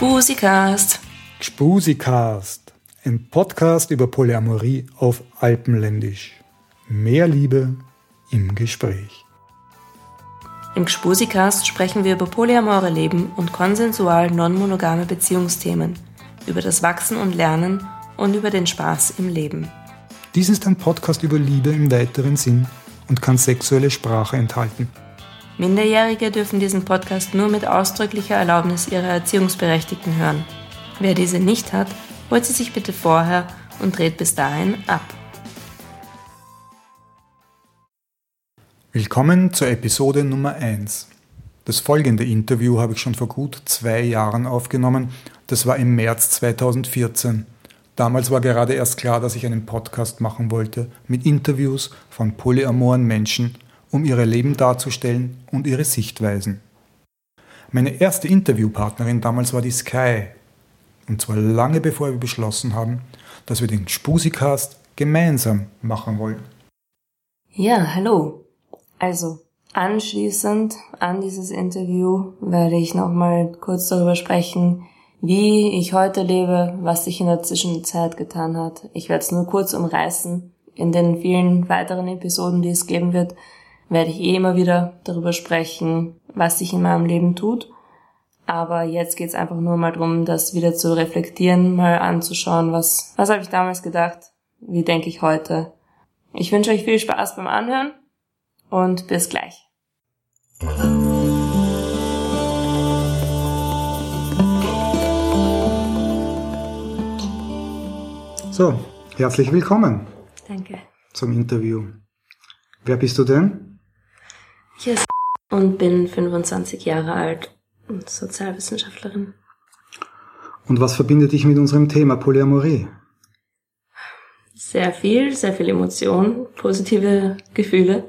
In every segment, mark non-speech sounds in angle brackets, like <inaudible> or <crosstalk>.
Gspusikast. Gspusikast, ein Podcast über Polyamorie auf Alpenländisch. Mehr Liebe im Gespräch. Im Gspusikast sprechen wir über polyamore Leben und konsensual non-monogame Beziehungsthemen, über das Wachsen und Lernen und über den Spaß im Leben. Dies ist ein Podcast über Liebe im weiteren Sinn und kann sexuelle Sprache enthalten. Minderjährige dürfen diesen Podcast nur mit ausdrücklicher Erlaubnis ihrer Erziehungsberechtigten hören. Wer diese nicht hat, holt sie sich bitte vorher und dreht bis dahin ab. Willkommen zur Episode Nummer 1. Das folgende Interview habe ich schon vor gut zwei Jahren aufgenommen. Das war im März 2014. Damals war gerade erst klar, dass ich einen Podcast machen wollte mit Interviews von polyamoren Menschen um ihre Leben darzustellen und ihre Sichtweisen. Meine erste Interviewpartnerin damals war die Sky. Und zwar lange bevor wir beschlossen haben, dass wir den Spusikast gemeinsam machen wollen. Ja, hallo. Also, anschließend an dieses Interview werde ich nochmal kurz darüber sprechen, wie ich heute lebe, was sich in der Zwischenzeit getan hat. Ich werde es nur kurz umreißen. In den vielen weiteren Episoden, die es geben wird, werde ich eh immer wieder darüber sprechen, was sich in meinem Leben tut. Aber jetzt geht's einfach nur mal darum, das wieder zu reflektieren, mal anzuschauen, was, was habe ich damals gedacht, wie denke ich heute. Ich wünsche euch viel Spaß beim Anhören und bis gleich. So, herzlich willkommen. Danke. Zum Interview. Wer bist du denn? Ich <laughs> heiße und bin 25 Jahre alt und Sozialwissenschaftlerin. Und was verbindet dich mit unserem Thema Polyamorie? Sehr viel, sehr viel Emotion, positive Gefühle.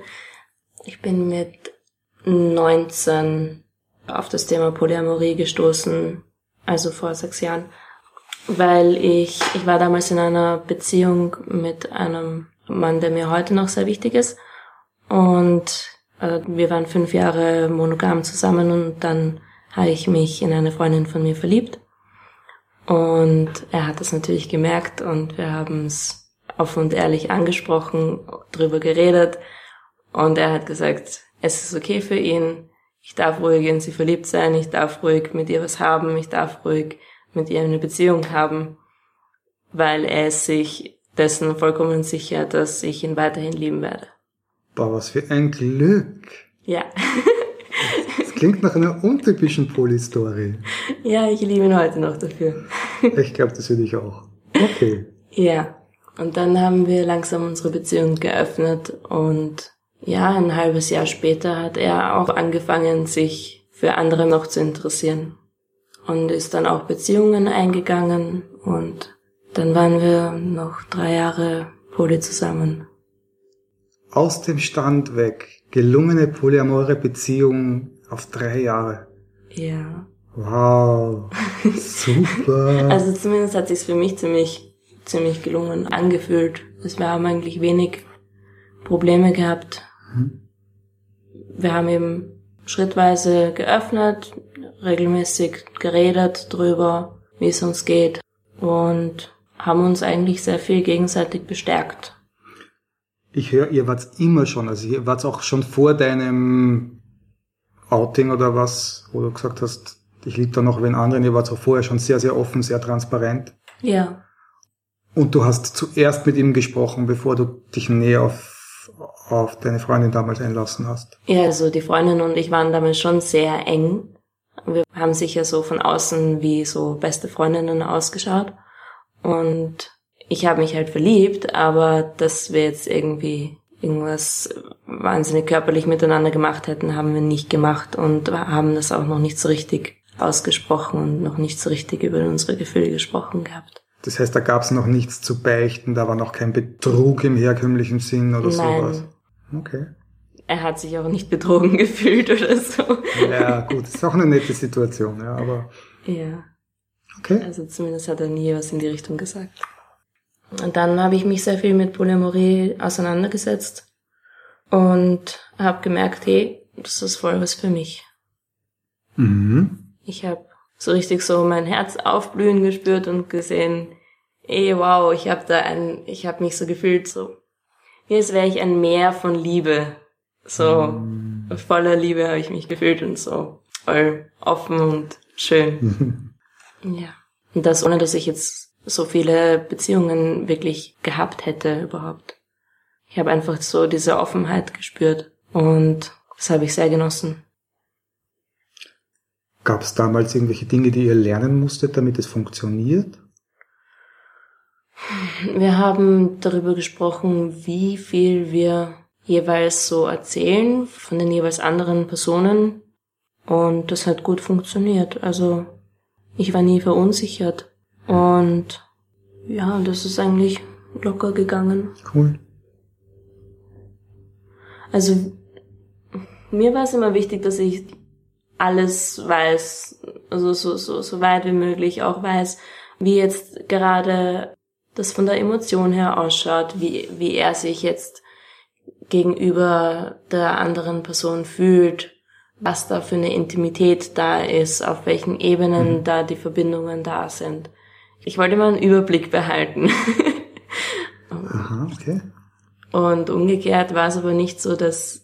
Ich bin mit 19 auf das Thema Polyamorie gestoßen, also vor sechs Jahren, weil ich, ich war damals in einer Beziehung mit einem Mann, der mir heute noch sehr wichtig ist. Und wir waren fünf Jahre monogam zusammen und dann habe ich mich in eine Freundin von mir verliebt. Und er hat das natürlich gemerkt und wir haben es offen und ehrlich angesprochen, drüber geredet. Und er hat gesagt, es ist okay für ihn. Ich darf ruhig in sie verliebt sein. Ich darf ruhig mit ihr was haben. Ich darf ruhig mit ihr eine Beziehung haben, weil er sich dessen vollkommen sicher, dass ich ihn weiterhin lieben werde. Boah, was für ein Glück. Ja. das klingt nach einer untypischen Polystory. Ja, ich liebe ihn heute noch dafür. ich glaube, das würde ich auch. Okay. Ja. Und dann haben wir langsam unsere Beziehung geöffnet und ja, ein halbes Jahr später hat er auch angefangen, sich für andere noch zu interessieren und ist dann auch Beziehungen eingegangen und dann waren wir noch drei Jahre Poly zusammen aus dem Stand weg. Gelungene polyamore Beziehung auf drei Jahre. Ja. Wow. Super. <laughs> also zumindest hat sich's für mich ziemlich, ziemlich gelungen angefühlt. Also wir haben eigentlich wenig Probleme gehabt. Hm. Wir haben eben schrittweise geöffnet, regelmäßig geredet drüber, wie es uns geht und haben uns eigentlich sehr viel gegenseitig bestärkt. Ich höre, ihr wart immer schon, also ihr wart auch schon vor deinem Outing oder was, wo du gesagt hast, ich liebe da noch wen anderen, ihr wart auch vorher schon sehr, sehr offen, sehr transparent. Ja. Und du hast zuerst mit ihm gesprochen, bevor du dich näher auf, auf deine Freundin damals einlassen hast. Ja, also die Freundin und ich waren damals schon sehr eng. Wir haben sicher so von außen wie so beste Freundinnen ausgeschaut. Und ich habe mich halt verliebt, aber dass wir jetzt irgendwie irgendwas wahnsinnig körperlich miteinander gemacht hätten, haben wir nicht gemacht und haben das auch noch nicht so richtig ausgesprochen und noch nicht so richtig über unsere Gefühle gesprochen gehabt. Das heißt, da gab es noch nichts zu beichten, da war noch kein Betrug im herkömmlichen Sinn oder Nein. sowas. Okay. Er hat sich auch nicht betrogen <laughs> gefühlt oder so. Ja, gut, ist auch eine nette Situation, ja, aber. Ja. Okay. Also zumindest hat er nie was in die Richtung gesagt. Und dann habe ich mich sehr viel mit Polyamorie auseinandergesetzt und habe gemerkt, hey, das ist voll was für mich. Mhm. Ich habe so richtig so mein Herz aufblühen gespürt und gesehen, ey, wow, ich habe da ein, ich habe mich so gefühlt, so, wie als wäre ich ein Meer von Liebe. So mm. voller Liebe habe ich mich gefühlt und so voll offen und schön. <laughs> ja. Und das ohne, dass ich jetzt so viele Beziehungen wirklich gehabt hätte überhaupt. Ich habe einfach so diese Offenheit gespürt und das habe ich sehr genossen. Gab es damals irgendwelche Dinge, die ihr lernen musstet, damit es funktioniert? Wir haben darüber gesprochen, wie viel wir jeweils so erzählen von den jeweils anderen Personen. Und das hat gut funktioniert. Also ich war nie verunsichert. Und ja, das ist eigentlich locker gegangen. Cool. Also mir war es immer wichtig, dass ich alles weiß, also so, so, so weit wie möglich auch weiß, wie jetzt gerade das von der Emotion her ausschaut, wie, wie er sich jetzt gegenüber der anderen Person fühlt, was da für eine Intimität da ist, auf welchen Ebenen mhm. da die Verbindungen da sind. Ich wollte mal einen Überblick behalten. Aha, okay. Und umgekehrt war es aber nicht so, dass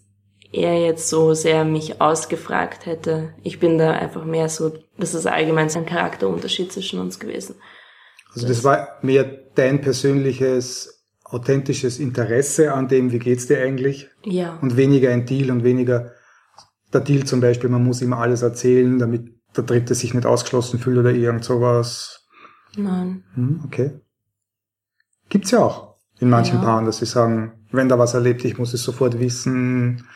er jetzt so sehr mich ausgefragt hätte. Ich bin da einfach mehr so, das ist allgemein so ein Charakterunterschied zwischen uns gewesen. Also das war mehr dein persönliches, authentisches Interesse an dem, wie geht's dir eigentlich? Ja. Und weniger ein Deal und weniger der Deal zum Beispiel, man muss immer alles erzählen, damit der Dritte sich nicht ausgeschlossen fühlt oder irgend sowas. Nein. Hm, okay. Gibt's ja auch in manchen ja. Paaren, dass sie sagen, wenn da was erlebt, ich muss es sofort wissen,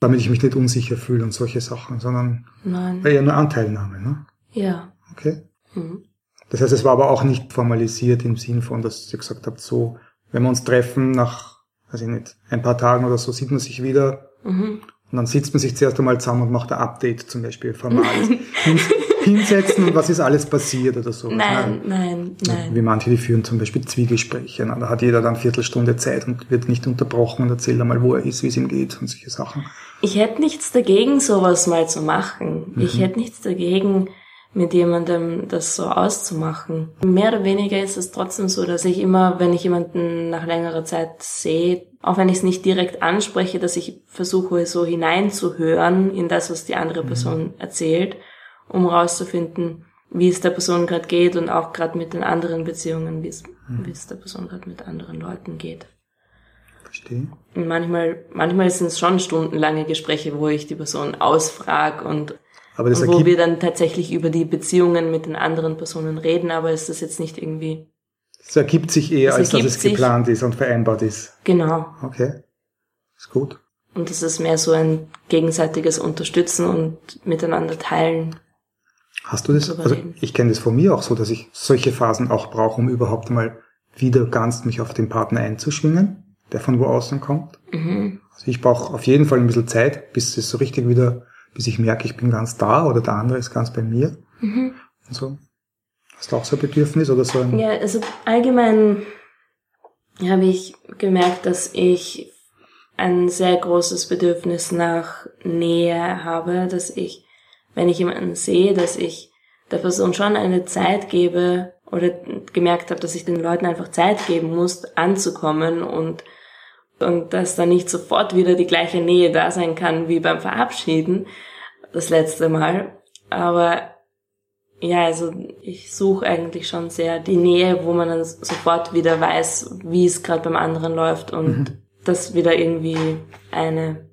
damit ich mich nicht unsicher fühle und solche Sachen, sondern Nein. eher nur Anteilnahme, ne? Ja. Okay. Mhm. Das heißt, es war aber auch nicht formalisiert im Sinn von, dass ihr gesagt habt, so, wenn wir uns treffen, nach, weiß ich nicht, ein paar Tagen oder so, sieht man sich wieder. Mhm. Und dann sitzt man sich zuerst einmal zusammen und macht ein Update zum Beispiel formal. <laughs> hinsetzen und was ist alles passiert oder so. Nein, nein, nein. Wie manche, die führen zum Beispiel Zwiegespräche. Da hat jeder dann Viertelstunde Zeit und wird nicht unterbrochen und erzählt einmal, wo er ist, wie es ihm geht und solche Sachen. Ich hätte nichts dagegen, sowas mal zu machen. Mhm. Ich hätte nichts dagegen, mit jemandem das so auszumachen. Mehr oder weniger ist es trotzdem so, dass ich immer, wenn ich jemanden nach längerer Zeit sehe, auch wenn ich es nicht direkt anspreche, dass ich versuche so hineinzuhören in das, was die andere mhm. Person erzählt um rauszufinden, wie es der Person gerade geht und auch gerade mit den anderen Beziehungen, wie es, mhm. wie es der Person gerade mit anderen Leuten geht. Verstehe. Und manchmal, manchmal sind es schon stundenlange Gespräche, wo ich die Person ausfrage und, und wo wir dann tatsächlich über die Beziehungen mit den anderen Personen reden, aber ist das jetzt nicht irgendwie. Es ergibt sich eher, als dass es geplant ist und vereinbart ist. Genau. Okay. Ist gut. Und es ist mehr so ein gegenseitiges Unterstützen und miteinander teilen. Hast du das? Also ich kenne das von mir auch so, dass ich solche Phasen auch brauche, um überhaupt mal wieder ganz mich auf den Partner einzuschwingen, der von wo außen kommt. Mhm. Also ich brauche auf jeden Fall ein bisschen Zeit, bis es so richtig wieder, bis ich merke, ich bin ganz da oder der andere ist ganz bei mir. Mhm. Und so. Hast du auch so ein Bedürfnis oder so ein? Ja, also allgemein habe ich gemerkt, dass ich ein sehr großes Bedürfnis nach Nähe habe, dass ich wenn ich jemanden sehe, dass ich der Person schon eine Zeit gebe oder gemerkt habe, dass ich den Leuten einfach Zeit geben muss, anzukommen und und dass da nicht sofort wieder die gleiche Nähe da sein kann wie beim Verabschieden das letzte Mal. Aber ja, also ich suche eigentlich schon sehr die Nähe, wo man dann sofort wieder weiß, wie es gerade beim anderen läuft und mhm. das wieder irgendwie eine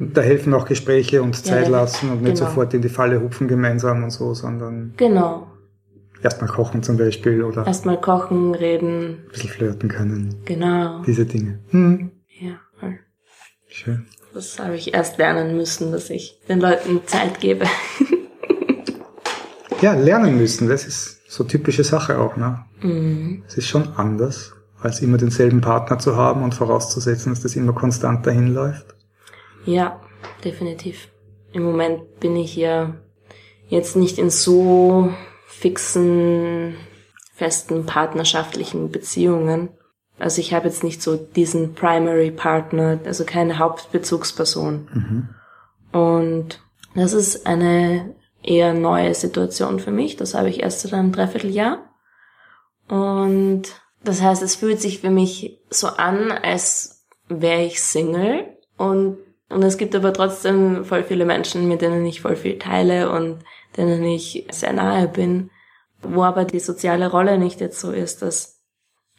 da helfen auch Gespräche und Zeit ja, lassen und nicht genau. sofort in die Falle hupfen gemeinsam und so, sondern genau. erstmal kochen zum Beispiel oder erstmal kochen, reden, ein bisschen flirten können. Genau. Diese Dinge. Hm. Ja, voll. Schön. Das habe ich erst lernen müssen, dass ich den Leuten Zeit gebe. <laughs> ja, lernen müssen, das ist so typische Sache auch, ne? Mhm. Es ist schon anders, als immer denselben Partner zu haben und vorauszusetzen, dass das immer konstant dahin läuft. Ja, definitiv. Im Moment bin ich ja jetzt nicht in so fixen, festen partnerschaftlichen Beziehungen. Also ich habe jetzt nicht so diesen Primary Partner, also keine Hauptbezugsperson. Mhm. Und das ist eine eher neue Situation für mich. Das habe ich erst seit einem Dreivierteljahr. Und das heißt, es fühlt sich für mich so an, als wäre ich Single. Und, und es gibt aber trotzdem voll viele Menschen, mit denen ich voll viel teile und denen ich sehr nahe bin. Wo aber die soziale Rolle nicht jetzt so ist, dass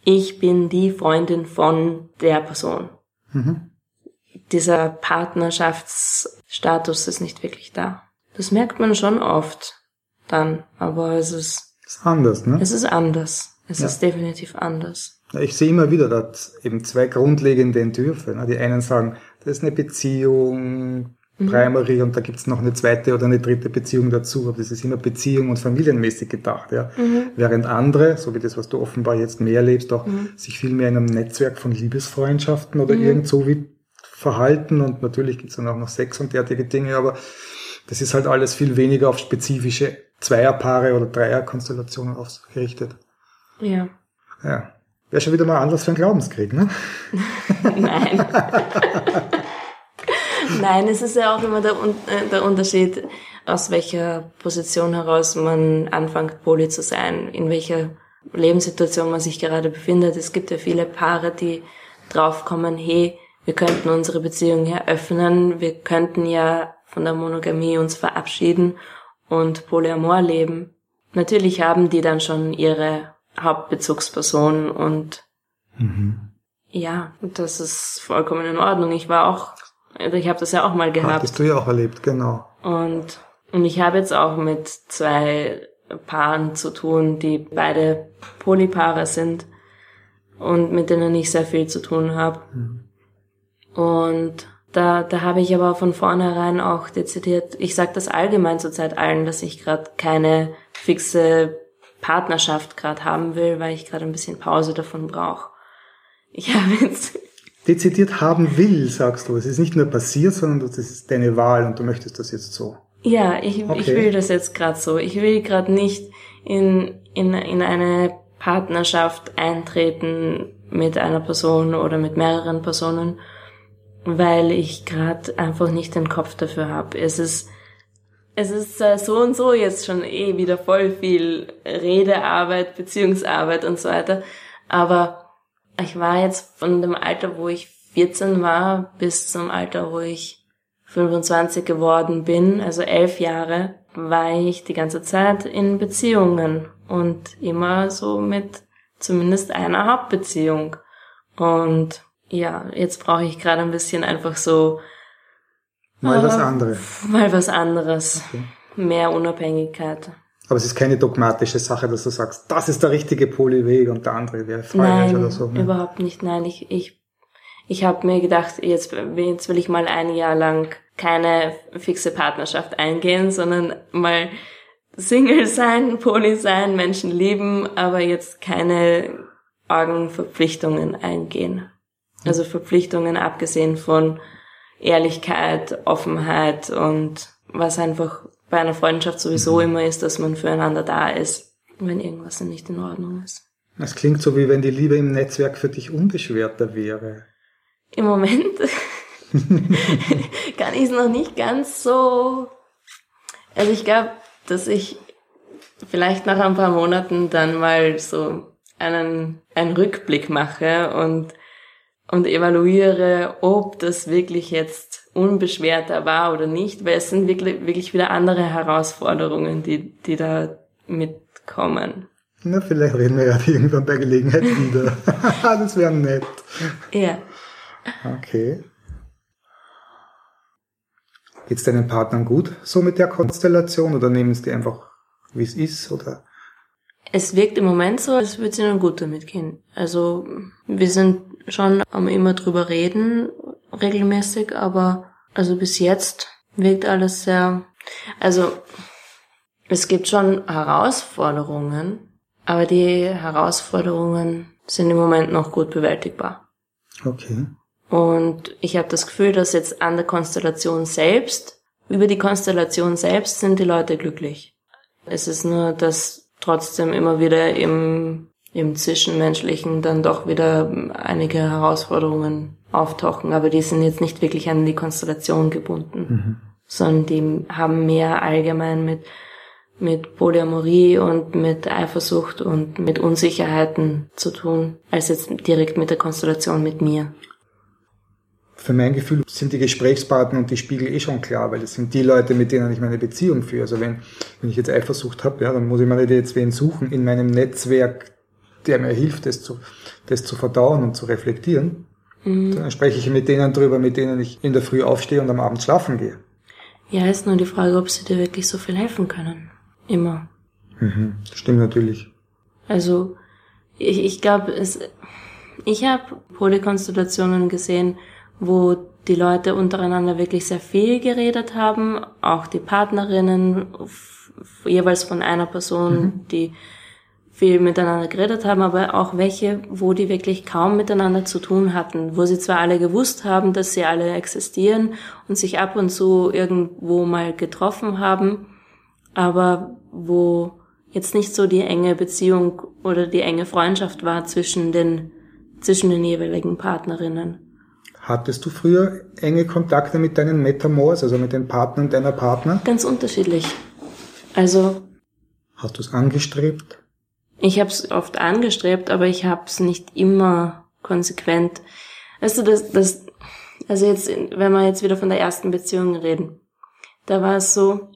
ich bin die Freundin von der Person. Mhm. Dieser Partnerschaftsstatus ist nicht wirklich da. Das merkt man schon oft dann, aber es ist, ist anders, ne? Es ist anders. Es ja. ist definitiv anders. Ich sehe immer wieder, dass eben zwei grundlegende Entwürfe. Ne? Die einen sagen, das ist eine Beziehung, mhm. Primary und da gibt's noch eine zweite oder eine dritte Beziehung dazu, aber das ist immer Beziehung und familienmäßig gedacht. Ja? Mhm. Während andere, so wie das, was du offenbar jetzt mehr lebst, auch mhm. sich viel mehr in einem Netzwerk von Liebesfreundschaften oder mhm. irgend so wie verhalten und natürlich gibt's dann auch noch Sex und derartige Dinge, aber das ist halt alles viel weniger auf spezifische Zweierpaare oder Dreierkonstellationen ausgerichtet. Ja. Ja. Wäre schon wieder mal anders für einen Glaubenskrieg, ne? <laughs> Nein. Nein, es ist ja auch immer der, äh, der Unterschied, aus welcher Position heraus man anfängt, Poli zu sein, in welcher Lebenssituation man sich gerade befindet. Es gibt ja viele Paare, die draufkommen, hey, wir könnten unsere Beziehung ja öffnen, wir könnten ja von der Monogamie uns verabschieden und Polyamor leben. Natürlich haben die dann schon ihre Hauptbezugsperson und mhm. ja, das ist vollkommen in Ordnung. Ich war auch, also ich habe das ja auch mal gehabt. Hattest du ja auch erlebt, genau. Und, und ich habe jetzt auch mit zwei Paaren zu tun, die beide Polypaare sind und mit denen ich sehr viel zu tun habe. Mhm. Und da, da habe ich aber von vornherein auch dezidiert, ich sage das allgemein zurzeit allen, dass ich gerade keine fixe Partnerschaft gerade haben will, weil ich gerade ein bisschen Pause davon brauche. Ich <laughs> habe jetzt dezidiert haben will, sagst du. Es ist nicht nur passiert, sondern das ist deine Wahl und du möchtest das jetzt so. Ja, ich, okay. ich will das jetzt gerade so. Ich will gerade nicht in, in, in eine Partnerschaft eintreten mit einer Person oder mit mehreren Personen, weil ich gerade einfach nicht den Kopf dafür habe. Es ist es ist äh, so und so jetzt schon eh wieder voll viel Redearbeit, Beziehungsarbeit und so weiter. Aber ich war jetzt von dem Alter, wo ich 14 war, bis zum Alter, wo ich 25 geworden bin, also elf Jahre, war ich die ganze Zeit in Beziehungen und immer so mit zumindest einer Hauptbeziehung. Und ja, jetzt brauche ich gerade ein bisschen einfach so Mal was anderes. Mal was anderes. Okay. Mehr Unabhängigkeit. Aber es ist keine dogmatische Sache, dass du sagst, das ist der richtige Polyweg und der andere wäre Freiheit oder so. Ne? überhaupt nicht. Nein, ich, ich, ich habe mir gedacht, jetzt, jetzt will ich mal ein Jahr lang keine fixe Partnerschaft eingehen, sondern mal Single sein, Poly sein, Menschen lieben, aber jetzt keine Augenverpflichtungen eingehen. Also Verpflichtungen abgesehen von Ehrlichkeit, Offenheit und was einfach bei einer Freundschaft sowieso mhm. immer ist, dass man füreinander da ist, wenn irgendwas nicht in Ordnung ist. Es klingt so, wie wenn die Liebe im Netzwerk für dich unbeschwerter wäre. Im Moment <laughs> kann ich es noch nicht ganz so. Also ich glaube, dass ich vielleicht nach ein paar Monaten dann mal so einen, einen Rückblick mache und und evaluiere, ob das wirklich jetzt unbeschwerter war oder nicht, weil es sind wirklich, wirklich wieder andere Herausforderungen, die, die da mitkommen. Na, vielleicht reden wir ja <laughs> irgendwann bei Gelegenheit wieder. <laughs> das wäre nett. Ja. Okay. Geht's deinen Partnern gut so mit der Konstellation oder nehmen sie die einfach, wie es ist, oder? Es wirkt im Moment so, als würde es ihnen gut damit gehen. Also, wir sind schon am immer drüber reden, regelmäßig, aber also bis jetzt wirkt alles sehr, also es gibt schon Herausforderungen, aber die Herausforderungen sind im Moment noch gut bewältigbar. Okay. Und ich habe das Gefühl, dass jetzt an der Konstellation selbst, über die Konstellation selbst sind die Leute glücklich. Es ist nur, dass trotzdem immer wieder im im Zwischenmenschlichen dann doch wieder einige Herausforderungen auftauchen, aber die sind jetzt nicht wirklich an die Konstellation gebunden, mhm. sondern die haben mehr allgemein mit mit Polyamorie und mit Eifersucht und mit Unsicherheiten zu tun, als jetzt direkt mit der Konstellation mit mir. Für mein Gefühl sind die Gesprächspartner und die Spiegel eh schon klar, weil das sind die Leute, mit denen ich meine Beziehung führe. Also wenn, wenn ich jetzt Eifersucht habe, ja, dann muss ich mir nicht jetzt wen suchen in meinem Netzwerk, der mir hilft, das zu, das zu verdauen und zu reflektieren. Mhm. Dann spreche ich mit denen drüber, mit denen ich in der Früh aufstehe und am Abend schlafen gehe. Ja, ist nur die Frage, ob sie dir wirklich so viel helfen können. Immer. Mhm, stimmt natürlich. Also, ich, ich glaube, es, ich habe Polykonstellationen gesehen, wo die Leute untereinander wirklich sehr viel geredet haben, auch die Partnerinnen jeweils von einer Person, mhm. die viel miteinander geredet haben, aber auch welche, wo die wirklich kaum miteinander zu tun hatten, wo sie zwar alle gewusst haben, dass sie alle existieren und sich ab und zu irgendwo mal getroffen haben, aber wo jetzt nicht so die enge Beziehung oder die enge Freundschaft war zwischen den, zwischen den jeweiligen Partnerinnen. Hattest du früher enge Kontakte mit deinen Metamors, also mit den Partnern deiner Partner? Ganz unterschiedlich. Also. Hast du es angestrebt? Ich habe es oft angestrebt, aber ich habe es nicht immer konsequent. Weißt du, das, das, also jetzt, wenn wir jetzt wieder von der ersten Beziehung reden, da war es so,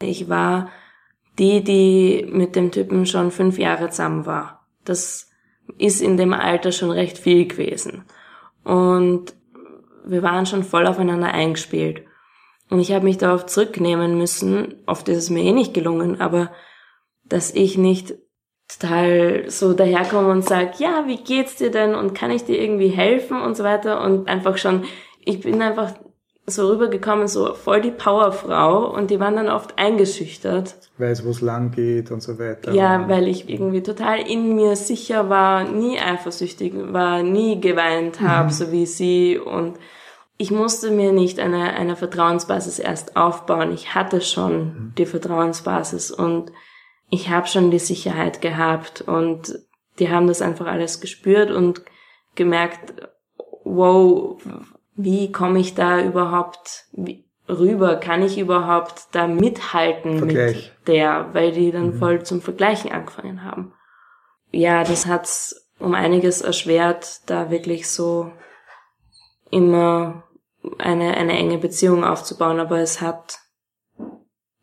ich war die, die mit dem Typen schon fünf Jahre zusammen war. Das ist in dem Alter schon recht viel gewesen. Und wir waren schon voll aufeinander eingespielt. Und ich habe mich darauf zurücknehmen müssen, oft ist es mir eh nicht gelungen, aber dass ich nicht total so daherkomme und sage, ja, wie geht's dir denn und kann ich dir irgendwie helfen und so weiter und einfach schon, ich bin einfach so rübergekommen, so voll die Powerfrau und die waren dann oft eingeschüchtert. Weiß, wo es lang geht und so weiter. Ja, weil ich irgendwie total in mir sicher war, nie eifersüchtig war, nie geweint habe, mhm. so wie sie und ich musste mir nicht eine, eine Vertrauensbasis erst aufbauen. Ich hatte schon mhm. die Vertrauensbasis und ich habe schon die Sicherheit gehabt und die haben das einfach alles gespürt und gemerkt, wow, wie komme ich da überhaupt rüber? Kann ich überhaupt da mithalten Vergleich. mit der, weil die dann mhm. voll zum Vergleichen angefangen haben. Ja, das hat's um einiges erschwert, da wirklich so immer eine, eine enge Beziehung aufzubauen, aber es hat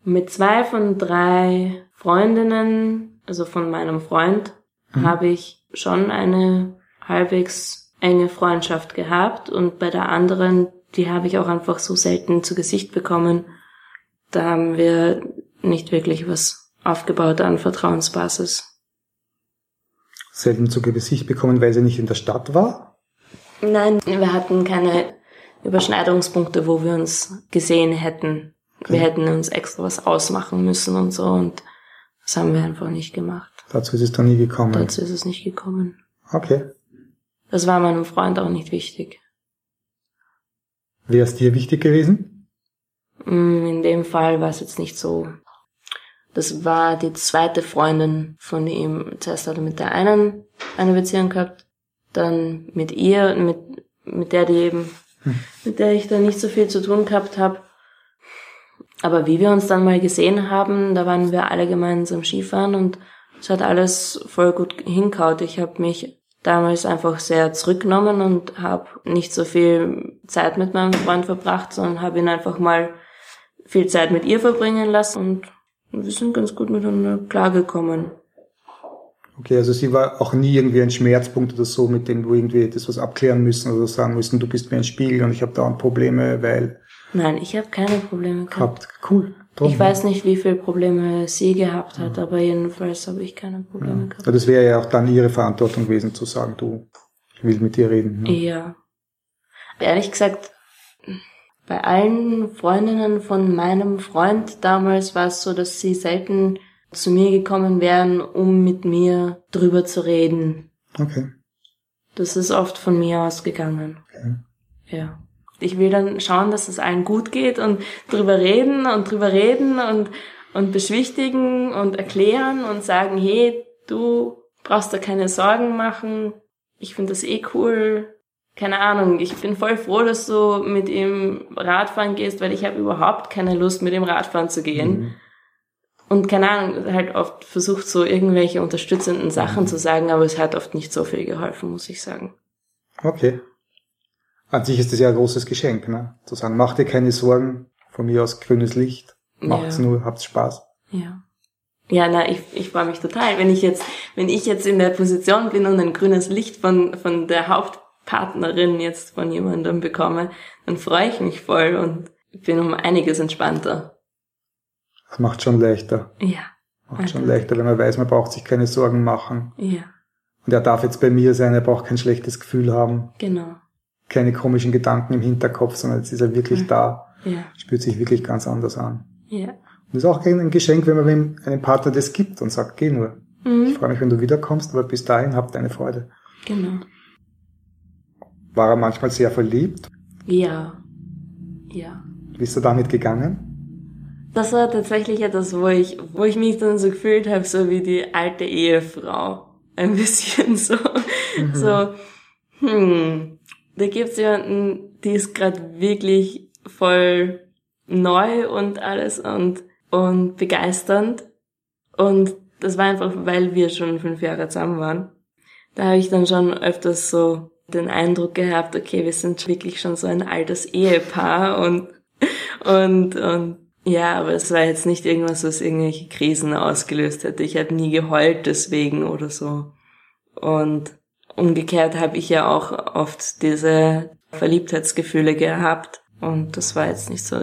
mit zwei von drei Freundinnen, also von meinem Freund, mhm. habe ich schon eine halbwegs enge Freundschaft gehabt und bei der anderen, die habe ich auch einfach so selten zu Gesicht bekommen. Da haben wir nicht wirklich was aufgebaut an Vertrauensbasis. Selten zu Gesicht bekommen, weil sie nicht in der Stadt war? Nein, wir hatten keine Überschneidungspunkte, wo wir uns gesehen hätten. Wir hätten uns extra was ausmachen müssen und so und das haben wir einfach nicht gemacht. Dazu ist es dann nie gekommen. Dazu ist es nicht gekommen. Okay. Das war meinem Freund auch nicht wichtig. Wäre es dir wichtig gewesen? Mm, in dem Fall war es jetzt nicht so. Das war die zweite Freundin von ihm. Zuerst hat er mit der einen eine Beziehung gehabt, dann mit ihr, mit, mit der die eben. Mit der ich dann nicht so viel zu tun gehabt habe. Aber wie wir uns dann mal gesehen haben, da waren wir alle gemeinsam Skifahren und es hat alles voll gut hinkaut. Ich habe mich damals einfach sehr zurückgenommen und habe nicht so viel Zeit mit meinem Freund verbracht, sondern habe ihn einfach mal viel Zeit mit ihr verbringen lassen und wir sind ganz gut miteinander klargekommen. Okay, also sie war auch nie irgendwie ein Schmerzpunkt oder so, mit dem du irgendwie das was abklären müssen oder sagen müssen, du bist mir ein Spiegel und ich habe dauernd Probleme, weil... Nein, ich habe keine Probleme gehabt. Cool. Drum, ich weiß nicht, wie viele Probleme sie gehabt hat, ja. aber jedenfalls habe ich keine Probleme ja. gehabt. Das wäre ja auch dann ihre Verantwortung gewesen, zu sagen, du, ich will mit dir reden. Ja. ja. Ehrlich gesagt, bei allen Freundinnen von meinem Freund damals war es so, dass sie selten zu mir gekommen wären, um mit mir drüber zu reden. Okay. Das ist oft von mir ausgegangen. Okay. Ja ich will dann schauen, dass es allen gut geht und drüber reden und drüber reden und, und beschwichtigen und erklären und sagen, hey, du brauchst da keine Sorgen machen. Ich finde das eh cool. keine Ahnung, ich bin voll froh, dass du mit ihm Radfahren gehst, weil ich habe überhaupt keine Lust, mit ihm Radfahren zu gehen. Mhm. Und keine Ahnung, halt oft versucht so irgendwelche unterstützenden Sachen zu sagen, aber es hat oft nicht so viel geholfen, muss ich sagen. Okay. An sich ist das ja ein großes Geschenk, ne? Zu sagen, mach dir keine Sorgen, von mir aus grünes Licht, macht's ja. nur, habt's Spaß. Ja. Ja, na, ich, ich freue mich total. Wenn ich jetzt, wenn ich jetzt in der Position bin und ein grünes Licht von, von der Hauptpartnerin jetzt von jemandem bekomme, dann freue ich mich voll und bin um einiges entspannter. Das macht schon leichter. Ja. Macht also. schon leichter, wenn man weiß, man braucht sich keine Sorgen machen. Ja. Und er darf jetzt bei mir sein, er braucht kein schlechtes Gefühl haben. Genau. Keine komischen Gedanken im Hinterkopf, sondern jetzt ist er wirklich mhm. da. Ja. Spürt sich wirklich ganz anders an. Ja. Und das ist auch ein Geschenk, wenn man einem Partner das gibt und sagt, geh nur. Mhm. Ich freue mich, wenn du wiederkommst, aber bis dahin habt deine Freude. Genau. War er manchmal sehr verliebt? Ja. Ja. Wie ist er damit gegangen? Das war tatsächlich etwas, wo ich, wo ich mich dann so gefühlt habe, so wie die alte Ehefrau. Ein bisschen so, mhm. so, hm, da gibt's jemanden, die ist gerade wirklich voll neu und alles und und begeisternd. Und das war einfach, weil wir schon fünf Jahre zusammen waren. Da habe ich dann schon öfters so den Eindruck gehabt, okay, wir sind wirklich schon so ein altes Ehepaar und, und, und, ja, aber es war jetzt nicht irgendwas, was irgendwelche Krisen ausgelöst hätte. Ich habe nie geheult deswegen oder so. Und umgekehrt habe ich ja auch oft diese Verliebtheitsgefühle gehabt und das war jetzt nicht so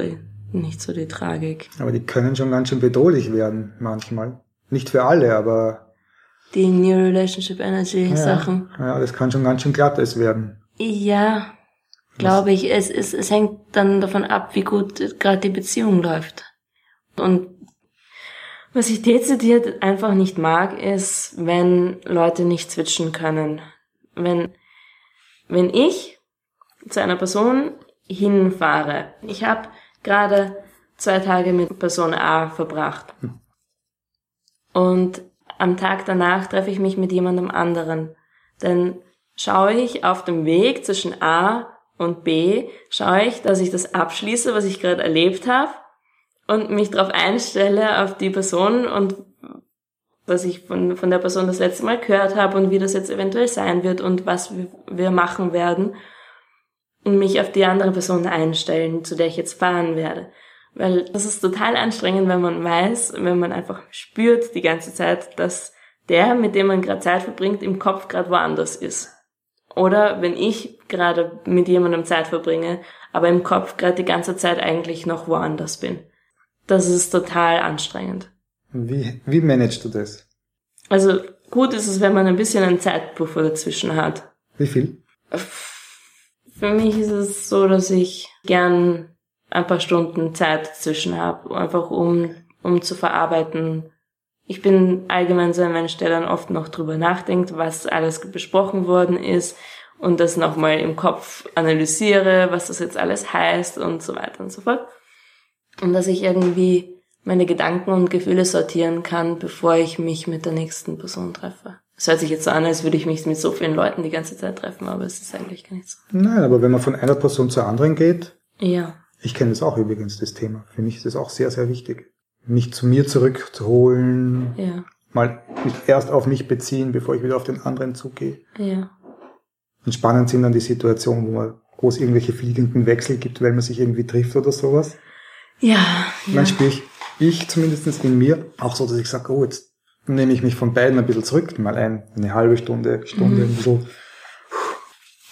nicht so die Tragik. Aber die können schon ganz schön bedrohlich werden, manchmal. Nicht für alle, aber. Die New Relationship Energy ja, Sachen. Ja, das kann schon ganz schön glattes werden. Ja, glaube ich. Es, es, es hängt dann davon ab, wie gut gerade die Beziehung läuft. Und was ich dezidiert einfach nicht mag, ist, wenn Leute nicht switchen können. Wenn, wenn ich zu einer Person hinfahre, ich habe gerade zwei Tage mit Person A verbracht. Und am Tag danach treffe ich mich mit jemandem anderen. Dann schaue ich auf dem Weg zwischen A und B, schaue ich, dass ich das abschließe, was ich gerade erlebt habe und mich darauf einstelle auf die Person und was ich von, von der Person das letzte Mal gehört habe und wie das jetzt eventuell sein wird und was wir machen werden und mich auf die andere Person einstellen, zu der ich jetzt fahren werde. Weil das ist total anstrengend, wenn man weiß, wenn man einfach spürt die ganze Zeit, dass der, mit dem man gerade Zeit verbringt, im Kopf gerade woanders ist. Oder wenn ich gerade mit jemandem Zeit verbringe, aber im Kopf gerade die ganze Zeit eigentlich noch woanders bin. Das ist total anstrengend. Wie, wie managst du das? Also gut ist es, wenn man ein bisschen einen Zeitpuffer dazwischen hat. Wie viel? Für mich ist es so, dass ich gern ein paar Stunden Zeit dazwischen habe, einfach um, um zu verarbeiten. Ich bin allgemein so ein Mensch, der dann oft noch drüber nachdenkt, was alles besprochen worden ist und das nochmal im Kopf analysiere, was das jetzt alles heißt und so weiter und so fort. Und dass ich irgendwie meine Gedanken und Gefühle sortieren kann, bevor ich mich mit der nächsten Person treffe. Es hört sich jetzt so an, als würde ich mich mit so vielen Leuten die ganze Zeit treffen, aber es ist eigentlich gar nicht so. Nein, aber wenn man von einer Person zur anderen geht. Ja. Ich kenne das auch übrigens, das Thema. Für mich ist es auch sehr, sehr wichtig. Mich zu mir zurückzuholen. Ja. Mal mich erst auf mich beziehen, bevor ich wieder auf den anderen zugehe. Ja. Und spannend sind dann die Situationen, wo man, wo es irgendwelche fliegenden Wechsel gibt, weil man sich irgendwie trifft oder sowas. Ja. Dann ja. spüre ich, ich zumindest in mir auch so, dass ich sage, oh, jetzt nehme ich mich von beiden ein bisschen zurück, mal ein, eine halbe Stunde, Stunde, mhm. ein bisschen,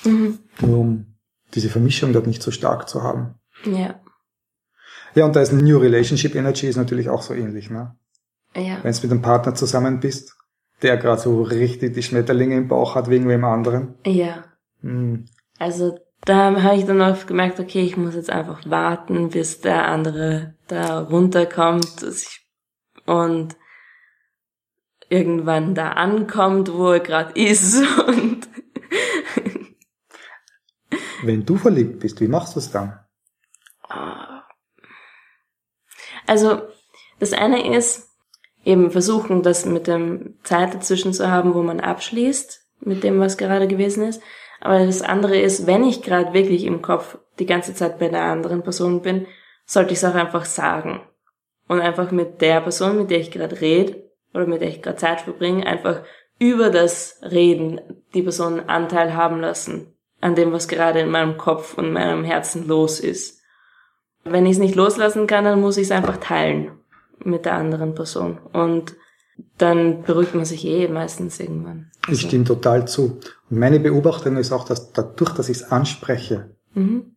mhm. nur um diese Vermischung dort nicht so stark zu haben. Ja. Ja, und da ist New Relationship Energy ist natürlich auch so ähnlich, ne? Ja. Wenn du mit einem Partner zusammen bist, der gerade so richtig die Schmetterlinge im Bauch hat wegen wem anderen. Ja. Mhm. Also da habe ich dann oft gemerkt, okay, ich muss jetzt einfach warten, bis der andere da runterkommt und irgendwann da ankommt, wo er gerade ist und <laughs> Wenn du verliebt bist, wie machst du es dann? Also, das eine ist eben versuchen, das mit dem Zeit dazwischen zu haben, wo man abschließt mit dem, was gerade gewesen ist. Aber das andere ist, wenn ich gerade wirklich im Kopf die ganze Zeit bei der anderen Person bin, sollte ich es auch einfach sagen. Und einfach mit der Person, mit der ich gerade rede oder mit der ich gerade Zeit verbringe, einfach über das Reden die Person Anteil haben lassen an dem, was gerade in meinem Kopf und meinem Herzen los ist. Wenn ich es nicht loslassen kann, dann muss ich es einfach teilen mit der anderen Person. Und dann beruhigt man sich eh meistens irgendwann. Also. Ich stimme total zu. Und meine Beobachtung ist auch, dass dadurch, dass ich es anspreche, mhm.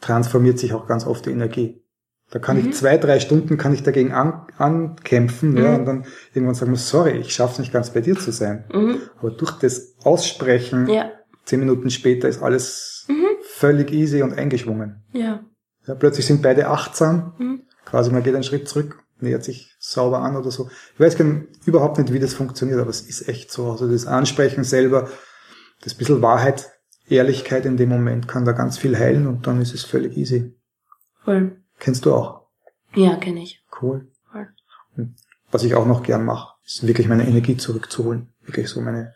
transformiert sich auch ganz oft die Energie. Da kann mhm. ich zwei, drei Stunden kann ich dagegen an, ankämpfen mhm. ja, und dann irgendwann sagen sorry, ich schaffe es nicht ganz bei dir zu sein. Mhm. Aber durch das Aussprechen, ja. zehn Minuten später ist alles mhm. völlig easy und eingeschwungen. Ja. ja. Plötzlich sind beide achtsam, mhm. quasi man geht einen Schritt zurück nähert sich sauber an oder so. Ich weiß gar überhaupt nicht, wie das funktioniert, aber es ist echt so. Also das Ansprechen selber, das bisschen Wahrheit, Ehrlichkeit in dem Moment kann da ganz viel heilen und dann ist es völlig easy. Voll. Kennst du auch? Ja, kenne ich. Cool. Voll. Und was ich auch noch gern mache, ist wirklich meine Energie zurückzuholen. Wirklich so meine,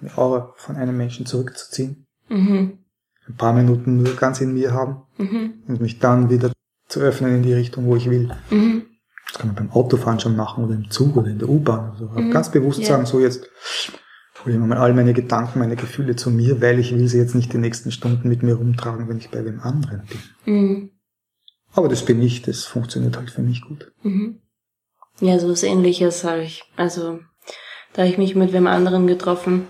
meine Aura von einem Menschen zurückzuziehen. Mhm. Ein paar Minuten nur ganz in mir haben mhm. und mich dann wieder zu öffnen in die Richtung, wo ich will. Mhm. Das kann man beim Autofahren schon machen oder im Zug oder in der U-Bahn. Also mhm. ganz bewusst yeah. sagen, so jetzt hole ich mal all meine Gedanken, meine Gefühle zu mir, weil ich will sie jetzt nicht die nächsten Stunden mit mir rumtragen, wenn ich bei wem anderen bin. Mhm. Aber das bin ich, das funktioniert halt für mich gut. Mhm. Ja, so was ähnliches habe ich. Also, da habe ich mich mit wem anderen getroffen.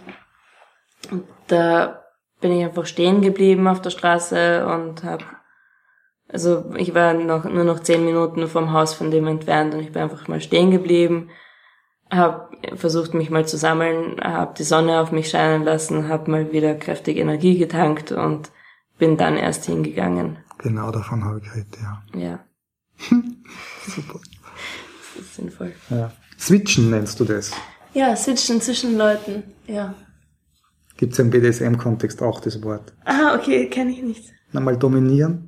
Und da bin ich einfach stehen geblieben auf der Straße und habe also ich war noch, nur noch zehn Minuten vom Haus von dem entfernt und ich bin einfach mal stehen geblieben, habe versucht mich mal zu sammeln, habe die Sonne auf mich scheinen lassen, habe mal wieder kräftig Energie getankt und bin dann erst hingegangen. Genau davon habe ich heute, ja. Ja. <laughs> Super. Das ist sinnvoll. Ja. Switchen nennst du das? Ja, switchen zwischen Leuten, ja. Gibt es im BDSM-Kontext auch das Wort? Ah, okay, kenne ich nicht. Na, mal dominieren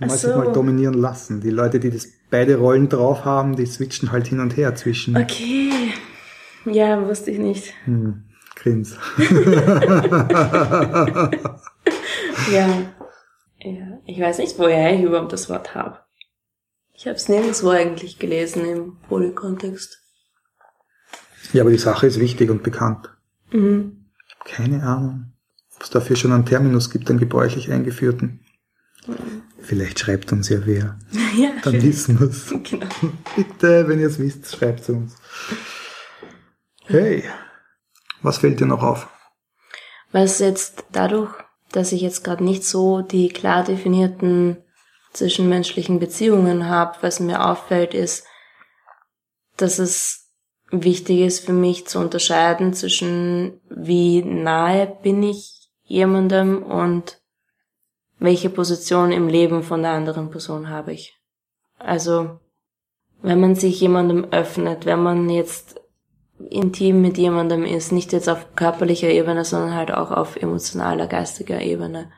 mal so. sich mal dominieren lassen. Die Leute, die das beide Rollen drauf haben, die switchen halt hin und her zwischen. Okay. Ja, wusste ich nicht. Hm, grins. <laughs> ja. Ja. Ich weiß nicht, woher ich überhaupt das Wort habe. Ich habe es nirgendwo eigentlich gelesen im Polykontext. Ja, aber die Sache ist wichtig und bekannt. Mhm. Ich habe keine Ahnung, ob es dafür schon einen Terminus gibt, einen gebräuchlich eingeführten. Mhm. Vielleicht schreibt uns ja wer. <laughs> Ja, Dann schön. wissen wir es. <laughs> Genau. Bitte, wenn ihr es wisst, schreibt es uns. Hey, was fällt dir noch auf? Was jetzt dadurch, dass ich jetzt gerade nicht so die klar definierten zwischenmenschlichen Beziehungen habe, was mir auffällt, ist, dass es wichtig ist für mich zu unterscheiden zwischen wie nahe bin ich jemandem und welche Position im Leben von der anderen Person habe ich. Also, wenn man sich jemandem öffnet, wenn man jetzt intim mit jemandem ist, nicht jetzt auf körperlicher Ebene, sondern halt auch auf emotionaler, geistiger Ebene,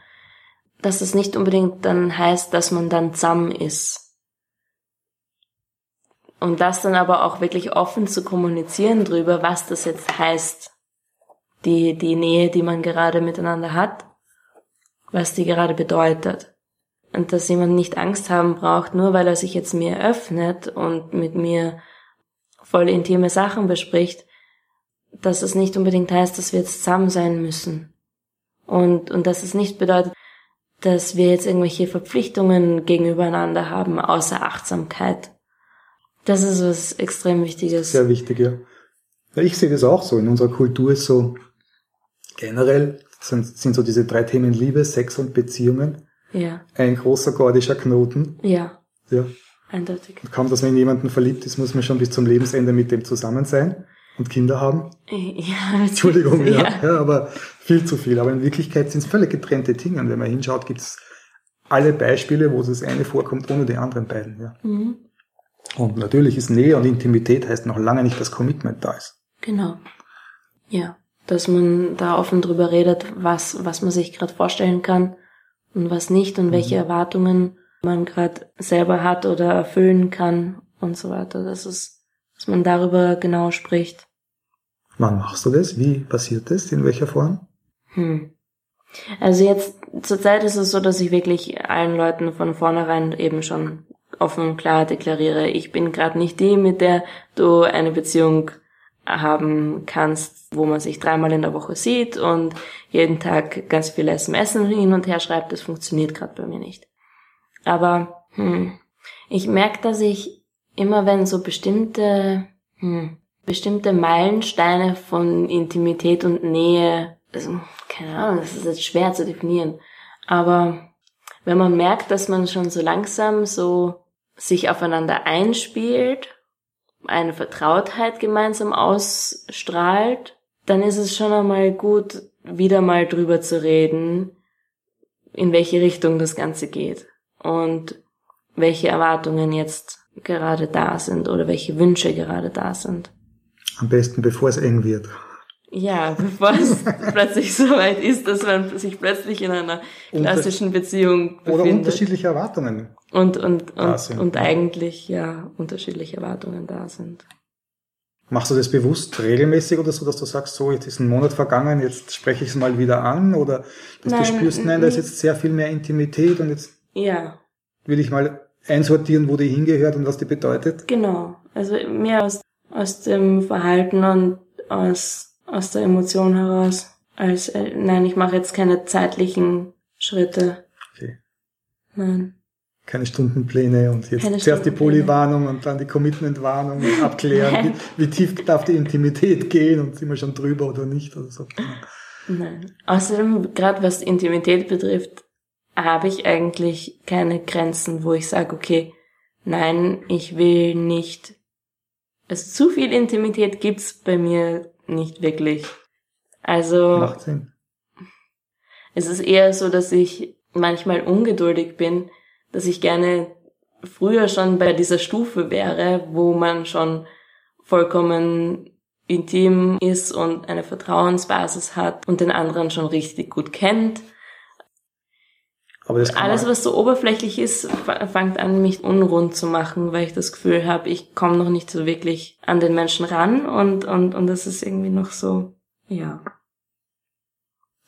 dass es nicht unbedingt dann heißt, dass man dann zusammen ist. Und das dann aber auch wirklich offen zu kommunizieren drüber, was das jetzt heißt. Die, die Nähe, die man gerade miteinander hat was die gerade bedeutet. Und dass jemand nicht Angst haben braucht, nur weil er sich jetzt mir öffnet und mit mir voll intime Sachen bespricht, dass es nicht unbedingt heißt, dass wir jetzt zusammen sein müssen. Und, und dass es nicht bedeutet, dass wir jetzt irgendwelche Verpflichtungen gegenübereinander haben, außer Achtsamkeit. Das ist was extrem Wichtiges. Sehr wichtig, ja. Ich sehe das auch so. In unserer Kultur ist so generell sind, sind so diese drei Themen Liebe, Sex und Beziehungen. Ja. Ein großer gordischer Knoten. Ja. Ja. Eindeutig. Kaum, dass man in jemanden verliebt ist, muss man schon bis zum Lebensende mit dem zusammen sein und Kinder haben. <laughs> Ja, Entschuldigung, ja. ja. ja aber viel zu viel. Aber in Wirklichkeit sind es völlig getrennte Dinge. Und wenn man hinschaut, gibt es alle Beispiele, wo das eine vorkommt, ohne die anderen beiden. Ja. Mhm. Und natürlich ist Nähe und Intimität heißt noch lange nicht, dass Commitment da ist. Genau. Ja dass man da offen drüber redet, was, was man sich gerade vorstellen kann und was nicht und mhm. welche Erwartungen man gerade selber hat oder erfüllen kann und so weiter. Das ist, dass man darüber genau spricht. Wann machst du das? Wie passiert das? In welcher Form? Hm. Also jetzt zurzeit ist es so, dass ich wirklich allen Leuten von vornherein eben schon offen und klar deklariere, ich bin gerade nicht die, mit der du eine Beziehung haben kannst, wo man sich dreimal in der Woche sieht und jeden Tag ganz viele SMS hin und her schreibt. Das funktioniert gerade bei mir nicht. Aber hm, ich merke, dass ich immer, wenn so bestimmte hm, bestimmte Meilensteine von Intimität und Nähe, also, keine Ahnung, das ist jetzt schwer zu definieren, aber wenn man merkt, dass man schon so langsam so sich aufeinander einspielt, eine Vertrautheit gemeinsam ausstrahlt, dann ist es schon einmal gut, wieder mal drüber zu reden, in welche Richtung das Ganze geht und welche Erwartungen jetzt gerade da sind oder welche Wünsche gerade da sind. Am besten, bevor es eng wird. Ja, bevor es <laughs> plötzlich so weit ist, dass man sich plötzlich in einer klassischen Beziehung befindet. Oder unterschiedliche Erwartungen. Und, und, und, und eigentlich, ja, unterschiedliche Erwartungen da sind. Machst du das bewusst regelmäßig oder so, dass du sagst, so, jetzt ist ein Monat vergangen, jetzt spreche ich es mal wieder an? Oder dass nein, du spürst, nein, da ist jetzt sehr viel mehr Intimität und jetzt ja. will ich mal einsortieren, wo die hingehört und was die bedeutet? Genau. Also mehr aus, aus dem Verhalten und aus aus der Emotion heraus. Als, äh, nein, ich mache jetzt keine zeitlichen Schritte. Okay. Nein. Keine Stundenpläne und jetzt keine zuerst die Polywarnung und dann die Commitmentwarnung und abklären, wie, wie, tief darf die Intimität gehen und sind wir schon drüber oder nicht oder so. Nein. Außerdem, gerade was Intimität betrifft, habe ich eigentlich keine Grenzen, wo ich sage, okay, nein, ich will nicht. Also zu viel Intimität gibt's bei mir nicht wirklich. Also. Macht Sinn. Es ist eher so, dass ich manchmal ungeduldig bin, dass ich gerne früher schon bei dieser Stufe wäre, wo man schon vollkommen intim ist und eine Vertrauensbasis hat und den anderen schon richtig gut kennt. Aber das Alles, was so oberflächlich ist, fängt an, mich unrund zu machen, weil ich das Gefühl habe, ich komme noch nicht so wirklich an den Menschen ran und, und, und das ist irgendwie noch so, ja.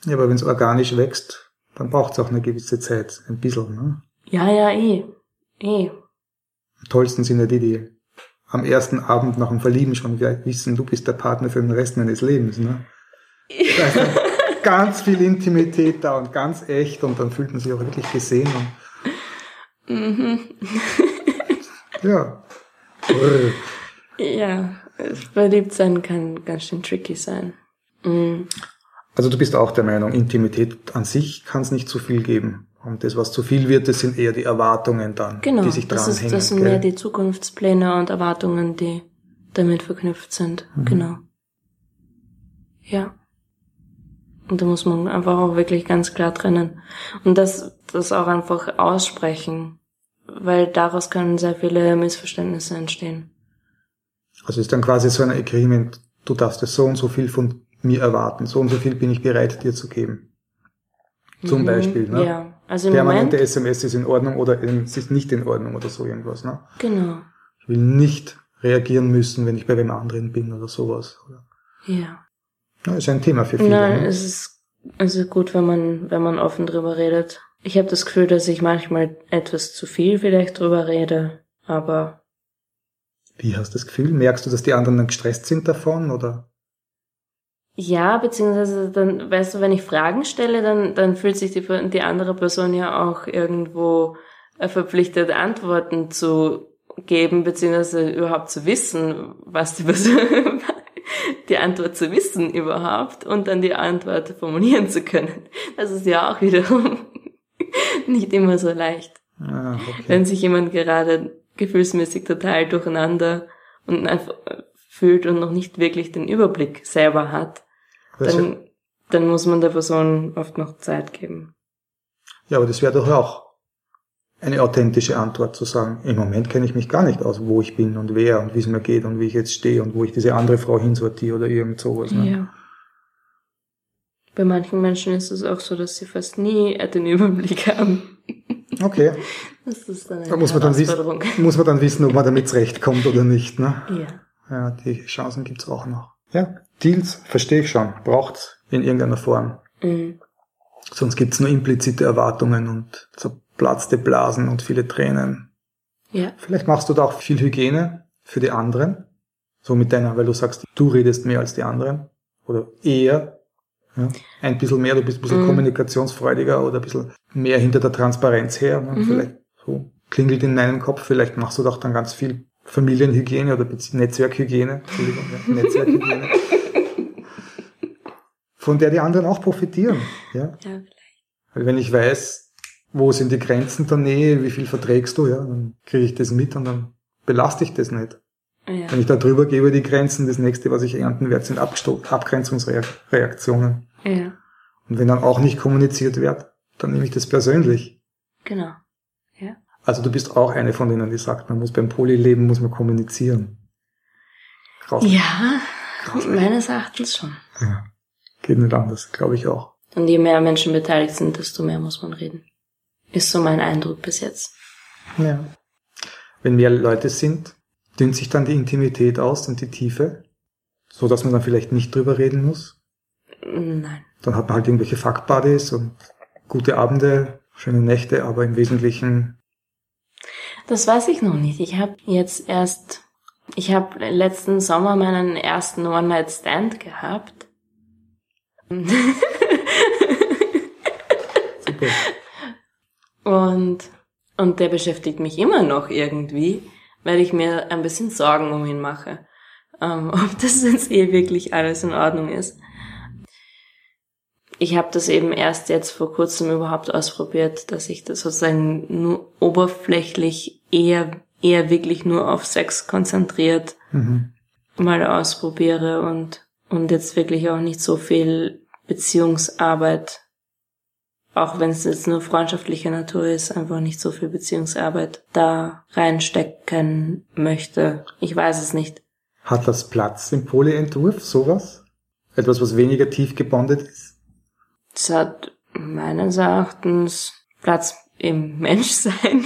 Ja, aber wenn es organisch wächst, dann braucht es auch eine gewisse Zeit, ein bisschen, ne? Ja, ja, eh. Eh. Am tollsten sind ja die, die am ersten Abend nach dem Verlieben schon wissen, du bist der Partner für den Rest meines Lebens, ne? <laughs> Ja. Ganz viel Intimität da und ganz echt und dann fühlt man sich auch wirklich gesehen. Und mhm. ja. Ja, verliebt sein kann ganz schön tricky sein. Mhm. Also du bist auch der Meinung, Intimität an sich kann es nicht zu viel geben. Und das, was zu viel wird, das sind eher die Erwartungen dann, genau, die sich dranhängen. Genau, das sind gell? mehr die Zukunftspläne und Erwartungen, die damit verknüpft sind. Mhm. Genau. Ja. Und da muss man einfach auch wirklich ganz klar trennen. Und das, das auch einfach aussprechen. Weil daraus können sehr viele Missverständnisse entstehen. Also ist dann quasi so ein Agreement, du darfst es so und so viel von mir erwarten, so und so viel bin ich bereit dir zu geben. Zum mhm, Beispiel, ne? Ja. Also Permanente Moment, SMS ist in Ordnung oder es ist nicht in Ordnung oder so irgendwas, ne? Genau. Ich will nicht reagieren müssen, wenn ich bei wem anderen bin oder sowas. Ja. Ja, ist ein Thema für viele. Nein, ne? es ist also gut, wenn man, wenn man offen drüber redet. Ich habe das Gefühl, dass ich manchmal etwas zu viel vielleicht drüber rede, aber. Wie hast du das Gefühl? Merkst du, dass die anderen dann gestresst sind davon, oder? Ja, beziehungsweise dann, weißt du, wenn ich Fragen stelle, dann, dann fühlt sich die, die andere Person ja auch irgendwo äh, verpflichtet, Antworten zu geben, beziehungsweise überhaupt zu wissen, was die Person, <laughs> die Antwort zu wissen überhaupt und dann die Antwort formulieren zu können. Das ist ja auch wiederum <laughs> nicht immer so leicht. Ah, okay. Wenn sich jemand gerade gefühlsmäßig total durcheinander und einfach fühlt und noch nicht wirklich den Überblick selber hat, dann, dann muss man der Person oft noch Zeit geben. Ja, aber das wäre doch auch eine authentische Antwort zu sagen, im Moment kenne ich mich gar nicht aus, wo ich bin und wer und wie es mir geht und wie ich jetzt stehe und wo ich diese andere Frau hinsortiere oder irgend sowas. Ne? Ja. Bei manchen Menschen ist es auch so, dass sie fast nie den Überblick haben. Okay. <laughs> Das ist dann eine da muss man dann wissen, muss man dann wissen, ob man damit zurechtkommt oder nicht. Ne? Ja. Ja, die Chancen gibt's auch noch. Ja, Deals verstehe ich schon. Braucht's in irgendeiner Form. Mhm. Sonst gibt's nur implizite Erwartungen und zerplatzte Blasen und viele Tränen. Ja. Vielleicht machst du da auch viel Hygiene für die anderen. So mit deiner, weil du sagst, du redest mehr als die anderen. Oder eher. Ja. Ein bisschen mehr, du bist ein bisschen Mhm. kommunikationsfreudiger oder ein bisschen mehr hinter der Transparenz her. Ne? Mhm. Vielleicht so klingelt in deinem Kopf, vielleicht machst du doch dann ganz viel Familienhygiene oder Bezie- Netzwerkhygiene. Entschuldigung, ja, <laughs> Netzwerkhygiene. Von der die anderen auch profitieren. Ja? Ja, vielleicht. Weil wenn ich weiß, wo sind die Grenzen der Nähe, wie viel verträgst du, ja, dann kriege ich das mit und dann belaste ich das nicht. Ja. Wenn ich da drüber gehe über die Grenzen, das nächste, was ich ernten werde, sind Absto- Abgrenzungsreaktionen. ja. Und wenn dann auch nicht kommuniziert wird, dann nehme ich das persönlich. Genau. Also du bist auch eine von denen, die sagt, man muss beim Polyleben muss man kommunizieren. Grauslich. Ja, Grauslich. meines Erachtens schon. Ja. Geht nicht anders, glaube ich auch. Und je mehr Menschen beteiligt sind, desto mehr muss man reden. Ist so mein Eindruck bis jetzt. Ja. Wenn mehr Leute sind, dünnt sich dann die Intimität aus und die Tiefe, so dass man dann vielleicht nicht drüber reden muss. Nein. Dann hat man halt irgendwelche Fuck-Buddies und gute Abende, schöne Nächte, aber im Wesentlichen, Das weiß ich noch nicht. Ich habe jetzt erst, ich habe letzten Sommer meinen ersten One-Night-Stand gehabt. super. Und, und der beschäftigt mich immer noch irgendwie, weil ich mir ein bisschen Sorgen um ihn mache. Ähm, <laughs> ob das jetzt eh wirklich alles in Ordnung ist. Ich habe das eben erst jetzt vor kurzem überhaupt ausprobiert, dass ich das sozusagen nur oberflächlich eher, eher wirklich nur auf Sex konzentriert Mhm. mal ausprobiere und, und jetzt wirklich auch nicht so viel Beziehungsarbeit, auch wenn es jetzt nur freundschaftlicher Natur ist, einfach nicht so viel Beziehungsarbeit da reinstecken möchte. Ich weiß es nicht. Hat das Platz im Polyentwurf, sowas? Etwas, was weniger tief gebondet ist? Es hat meines Erachtens Platz im <laughs> Menschsein.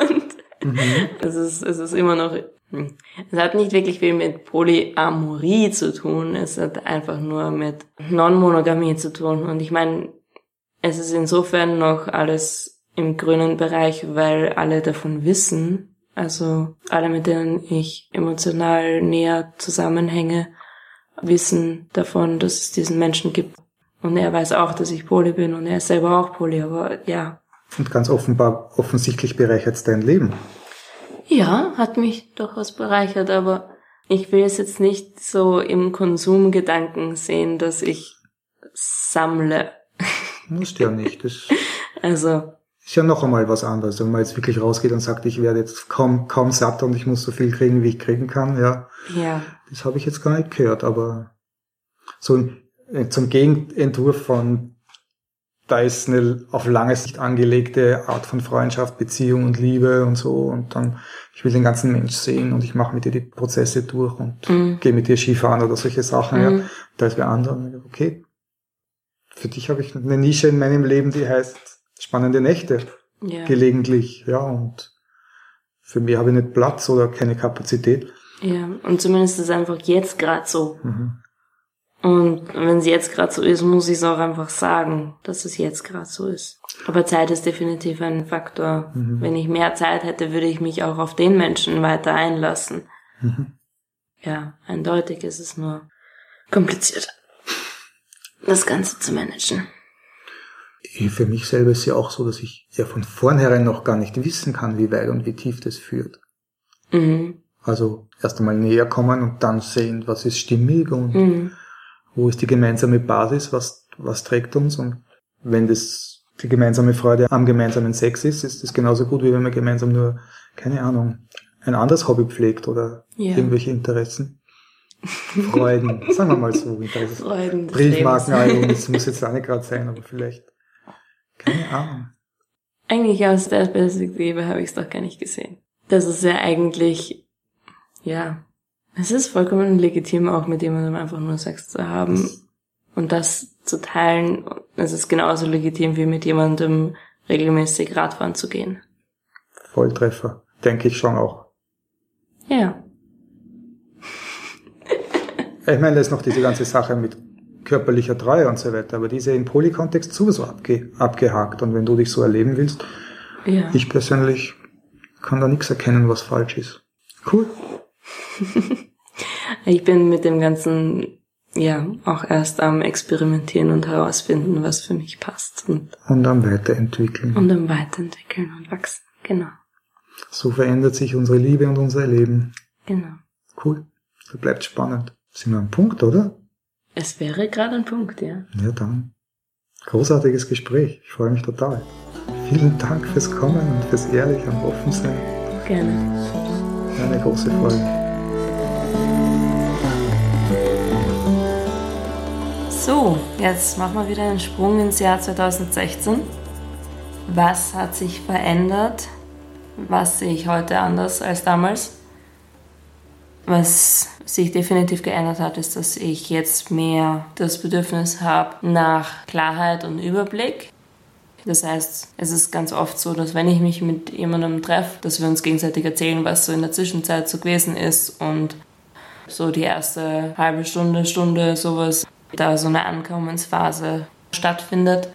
und Mhm. es ist, es ist immer noch. Es hat nicht wirklich viel mit Polyamorie zu tun, es hat einfach nur mit Non-Monogamie zu tun. Und ich meine, es ist insofern noch alles im grünen Bereich, weil alle davon wissen, also alle, mit denen ich emotional näher zusammenhänge, wissen davon, dass es diesen Menschen gibt. Und er weiß auch, dass ich Poly bin und er ist selber auch Poly, aber ja. Und ganz offenbar, offensichtlich bereichert dein Leben. Ja, hat mich durchaus bereichert, aber ich will es jetzt nicht so im Konsumgedanken sehen, dass ich sammle. Musst ja nicht. Das <laughs> Also, ist ja noch einmal was anderes. Wenn man jetzt wirklich rausgeht und sagt, ich werde jetzt kaum, kaum satt und ich muss so viel kriegen, wie ich kriegen kann, ja. ja. Das habe ich jetzt gar nicht gehört, aber so ein- äh, zum Gegenentwurf von da ist eine auf lange Sicht angelegte Art von Freundschaft, Beziehung und Liebe und so und dann ich will den ganzen Mensch sehen und ich mache mit dir die Prozesse durch und Mhm. gehe mit dir Skifahren oder solche Sachen, ja. Mhm. Da ist wer andere. Okay. Für dich habe ich eine Nische in meinem Leben, die heißt spannende Nächte Ja. gelegentlich, ja und für mich habe ich nicht Platz oder keine Kapazität. ja. Und zumindest ist es einfach jetzt gerade so. Mhm. Und wenn es jetzt gerade so ist, muss ich es auch einfach sagen, dass es jetzt gerade so ist. Aber Zeit ist definitiv ein Faktor. Mhm. Wenn ich mehr Zeit hätte, würde ich mich auch auf den Menschen weiter einlassen. Mhm. Ja, eindeutig ist es nur kompliziert, das Ganze zu managen. Eh, Für mich selber ist ja auch so, dass ich ja von vornherein noch gar nicht wissen kann, wie weit und wie tief das führt. Mhm. Also erst einmal näher kommen und dann sehen, was ist stimmig und Mhm. Wo ist die gemeinsame Basis, was, was trägt uns und wenn das die gemeinsame Freude am gemeinsamen Sex ist, ist das genauso gut, wie wenn man gemeinsam nur, keine Ahnung, ein anderes Hobby pflegt oder Ja. irgendwelche Interessen. Freuden, sagen wir mal so. Interessen. Freuden Briefmarkenalbum, das muss jetzt auch nicht gerade sein, aber vielleicht, keine Ahnung. Eigentlich aus der Perspektive habe ich es doch gar nicht gesehen. Das ist ja eigentlich, ja, es ist vollkommen legitim, auch mit jemandem einfach nur Sex zu haben und das zu teilen. Es ist genauso legitim, wie mit jemandem regelmäßig Radfahren zu gehen. Volltreffer, denke ich schon auch. Ja. <laughs> Ich meine, da ist noch diese ganze Sache mit körperlicher Treue und so weiter, aber diese im Polykontext sowieso abge abgehakt. Und wenn du dich so erleben willst, ja. ich persönlich kann da nichts erkennen, was falsch ist. Cool. <laughs> ich bin mit dem ganzen ja auch erst am Experimentieren und herausfinden, was für mich passt. Und, und am Weiterentwickeln. Und am Weiterentwickeln und wachsen. Genau. So verändert sich unsere Liebe und unser Leben. Genau. Cool. Das bleibt spannend. Sind wir am Punkt, oder? Es wäre gerade ein Punkt, ja. Ja, dann. Großartiges Gespräch. Ich freue mich total. Vielen Dank fürs Kommen und fürs Ehrliche und Offensein. Gerne. Eine große Folge. So, jetzt machen wir wieder einen Sprung ins Jahr 2016. Was hat sich verändert? Was sehe ich heute anders als damals? Was sich definitiv geändert hat, ist, dass ich jetzt mehr das Bedürfnis habe nach Klarheit und Überblick. Das heißt, es ist ganz oft so, dass wenn ich mich mit jemandem treffe, dass wir uns gegenseitig erzählen, was so in der Zwischenzeit so gewesen ist und so die erste halbe Stunde, Stunde, sowas, da so eine Ankommensphase stattfindet.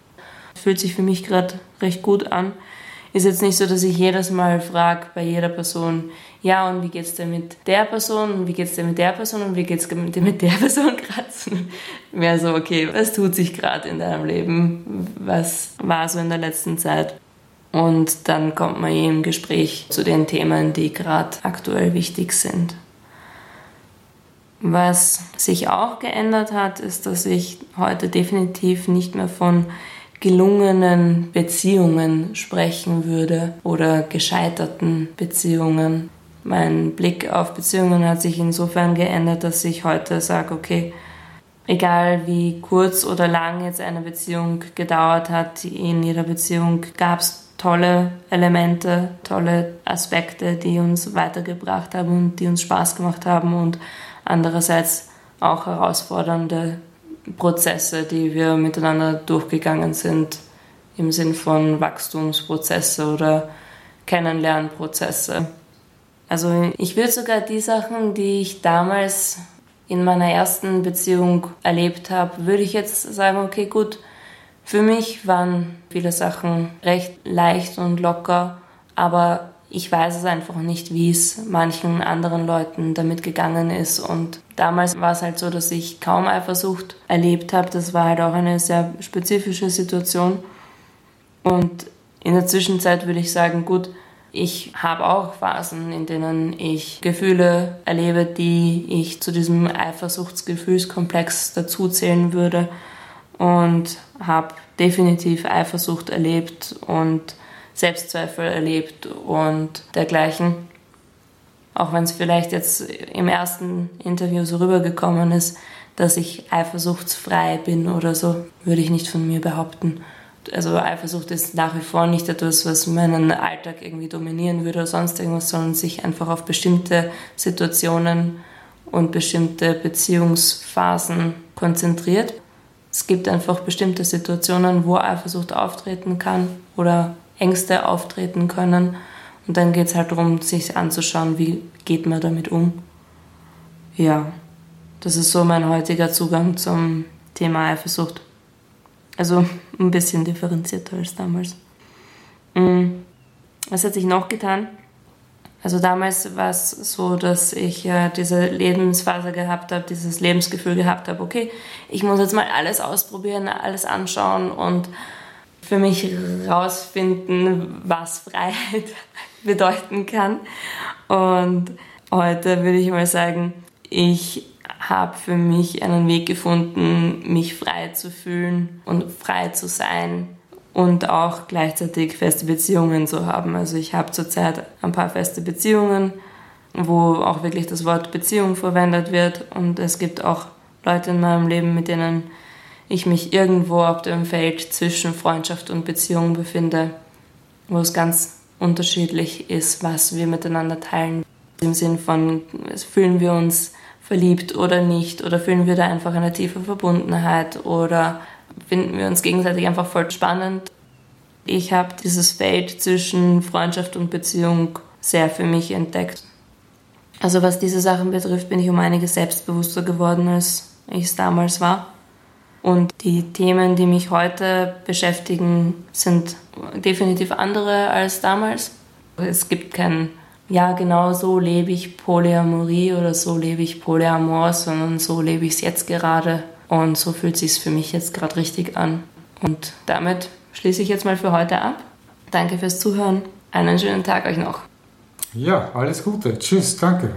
Fühlt sich für mich gerade recht gut an. Ist jetzt nicht so, dass ich jedes Mal frage bei jeder Person, ja, und wie geht's dir mit der Person und wie geht's dir mit der Person und wie geht's dir mit der Person gerade? <laughs> Mehr so, okay, was tut sich gerade in deinem Leben? Was war so in der letzten Zeit? Und dann kommt man im Gespräch zu den Themen, die gerade aktuell wichtig sind. Was sich auch geändert hat, ist, dass ich heute definitiv nicht mehr von gelungenen Beziehungen sprechen würde oder gescheiterten Beziehungen. Mein Blick auf Beziehungen hat sich insofern geändert, dass ich heute sage, okay, egal wie kurz oder lang jetzt eine Beziehung gedauert hat, in jeder Beziehung gab es tolle Elemente, tolle Aspekte, die uns weitergebracht haben und die uns Spaß gemacht haben und andererseits auch herausfordernde Prozesse, die wir miteinander durchgegangen sind, im Sinn von Wachstumsprozesse oder Kennenlernprozesse. Also ich würde sogar die Sachen, die ich damals in meiner ersten Beziehung erlebt habe, würde ich jetzt sagen, okay, gut, für mich waren viele Sachen recht leicht und locker, aber ich weiß es einfach nicht, wie es manchen anderen Leuten damit gegangen ist. Und damals war es halt so, dass ich kaum Eifersucht erlebt habe. Das war halt auch eine sehr spezifische Situation. Und in der Zwischenzeit würde ich sagen, gut, ich habe auch Phasen, in denen ich Gefühle erlebe, die ich zu diesem Eifersuchtsgefühlskomplex dazuzählen würde. Und habe definitiv Eifersucht erlebt und Selbstzweifel erlebt und dergleichen. Auch wenn es vielleicht jetzt im ersten Interview so rübergekommen ist, dass ich eifersuchtsfrei bin oder so, würde ich nicht von mir behaupten. Also Eifersucht ist nach wie vor nicht etwas, was meinen Alltag irgendwie dominieren würde oder sonst irgendwas, sondern sich einfach auf bestimmte Situationen und bestimmte Beziehungsphasen konzentriert. Es gibt einfach bestimmte Situationen, wo Eifersucht auftreten kann oder Ängste auftreten können. Und dann geht es halt darum, sich anzuschauen, wie geht man damit um. Ja, das ist so mein heutiger Zugang zum Thema Eifersucht. Also ein bisschen differenzierter als damals. Mm, was hat sich noch getan? Also damals war es so, dass ich äh, diese Lebensphase gehabt habe, dieses Lebensgefühl gehabt habe, okay, ich muss jetzt mal alles ausprobieren, alles anschauen und für mich rausfinden, was <laughs> Freiheit bedeuten kann. Und heute würde ich mal sagen, ich habe für mich einen Weg gefunden, mich frei zu fühlen und frei zu sein und auch gleichzeitig feste Beziehungen zu haben. Also ich habe zurzeit ein paar feste Beziehungen, wo auch wirklich das Wort Beziehung verwendet wird und es gibt auch Leute in meinem Leben, mit denen ich mich irgendwo auf dem Feld zwischen Freundschaft und Beziehung befinde, wo es ganz unterschiedlich ist, was wir miteinander teilen. Im Sinn von, fühlen wir uns verliebt oder nicht, oder fühlen wir da einfach eine tiefe Verbundenheit, oder finden wir uns gegenseitig einfach voll spannend. Ich habe dieses Feld zwischen Freundschaft und Beziehung sehr für mich entdeckt. Also was diese Sachen betrifft, bin ich um einiges selbstbewusster geworden, als ich es damals war. Und die Themen, die mich heute beschäftigen, sind definitiv andere als damals. Es gibt kein, ja, genau so lebe ich Polyamorie oder so lebe ich Polyamor, sondern so lebe ich es jetzt gerade. Und so fühlt es sich für mich jetzt gerade richtig an. Und damit schließe ich jetzt mal für heute ab. Danke fürs Zuhören. Einen schönen Tag euch noch. Ja, alles Gute. Tschüss, danke.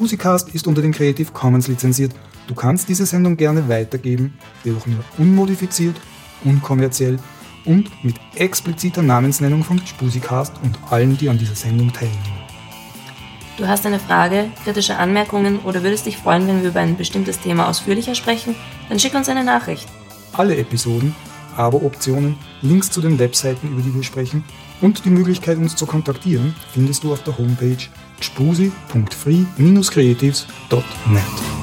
Gspusikast ist unter den Creative Commons lizenziert. Du kannst diese Sendung gerne weitergeben, jedoch nur unmodifiziert, unkommerziell und mit expliziter Namensnennung von Spusikast und allen, die an dieser Sendung teilnehmen. Du hast eine Frage, kritische Anmerkungen oder würdest dich freuen, wenn wir über ein bestimmtes Thema ausführlicher sprechen? Dann schick uns eine Nachricht. Alle Episoden, Abo-Optionen, Links zu den Webseiten, über die wir sprechen und die Möglichkeit, uns zu kontaktieren, findest du auf der Homepage spusi.free-creatives.net.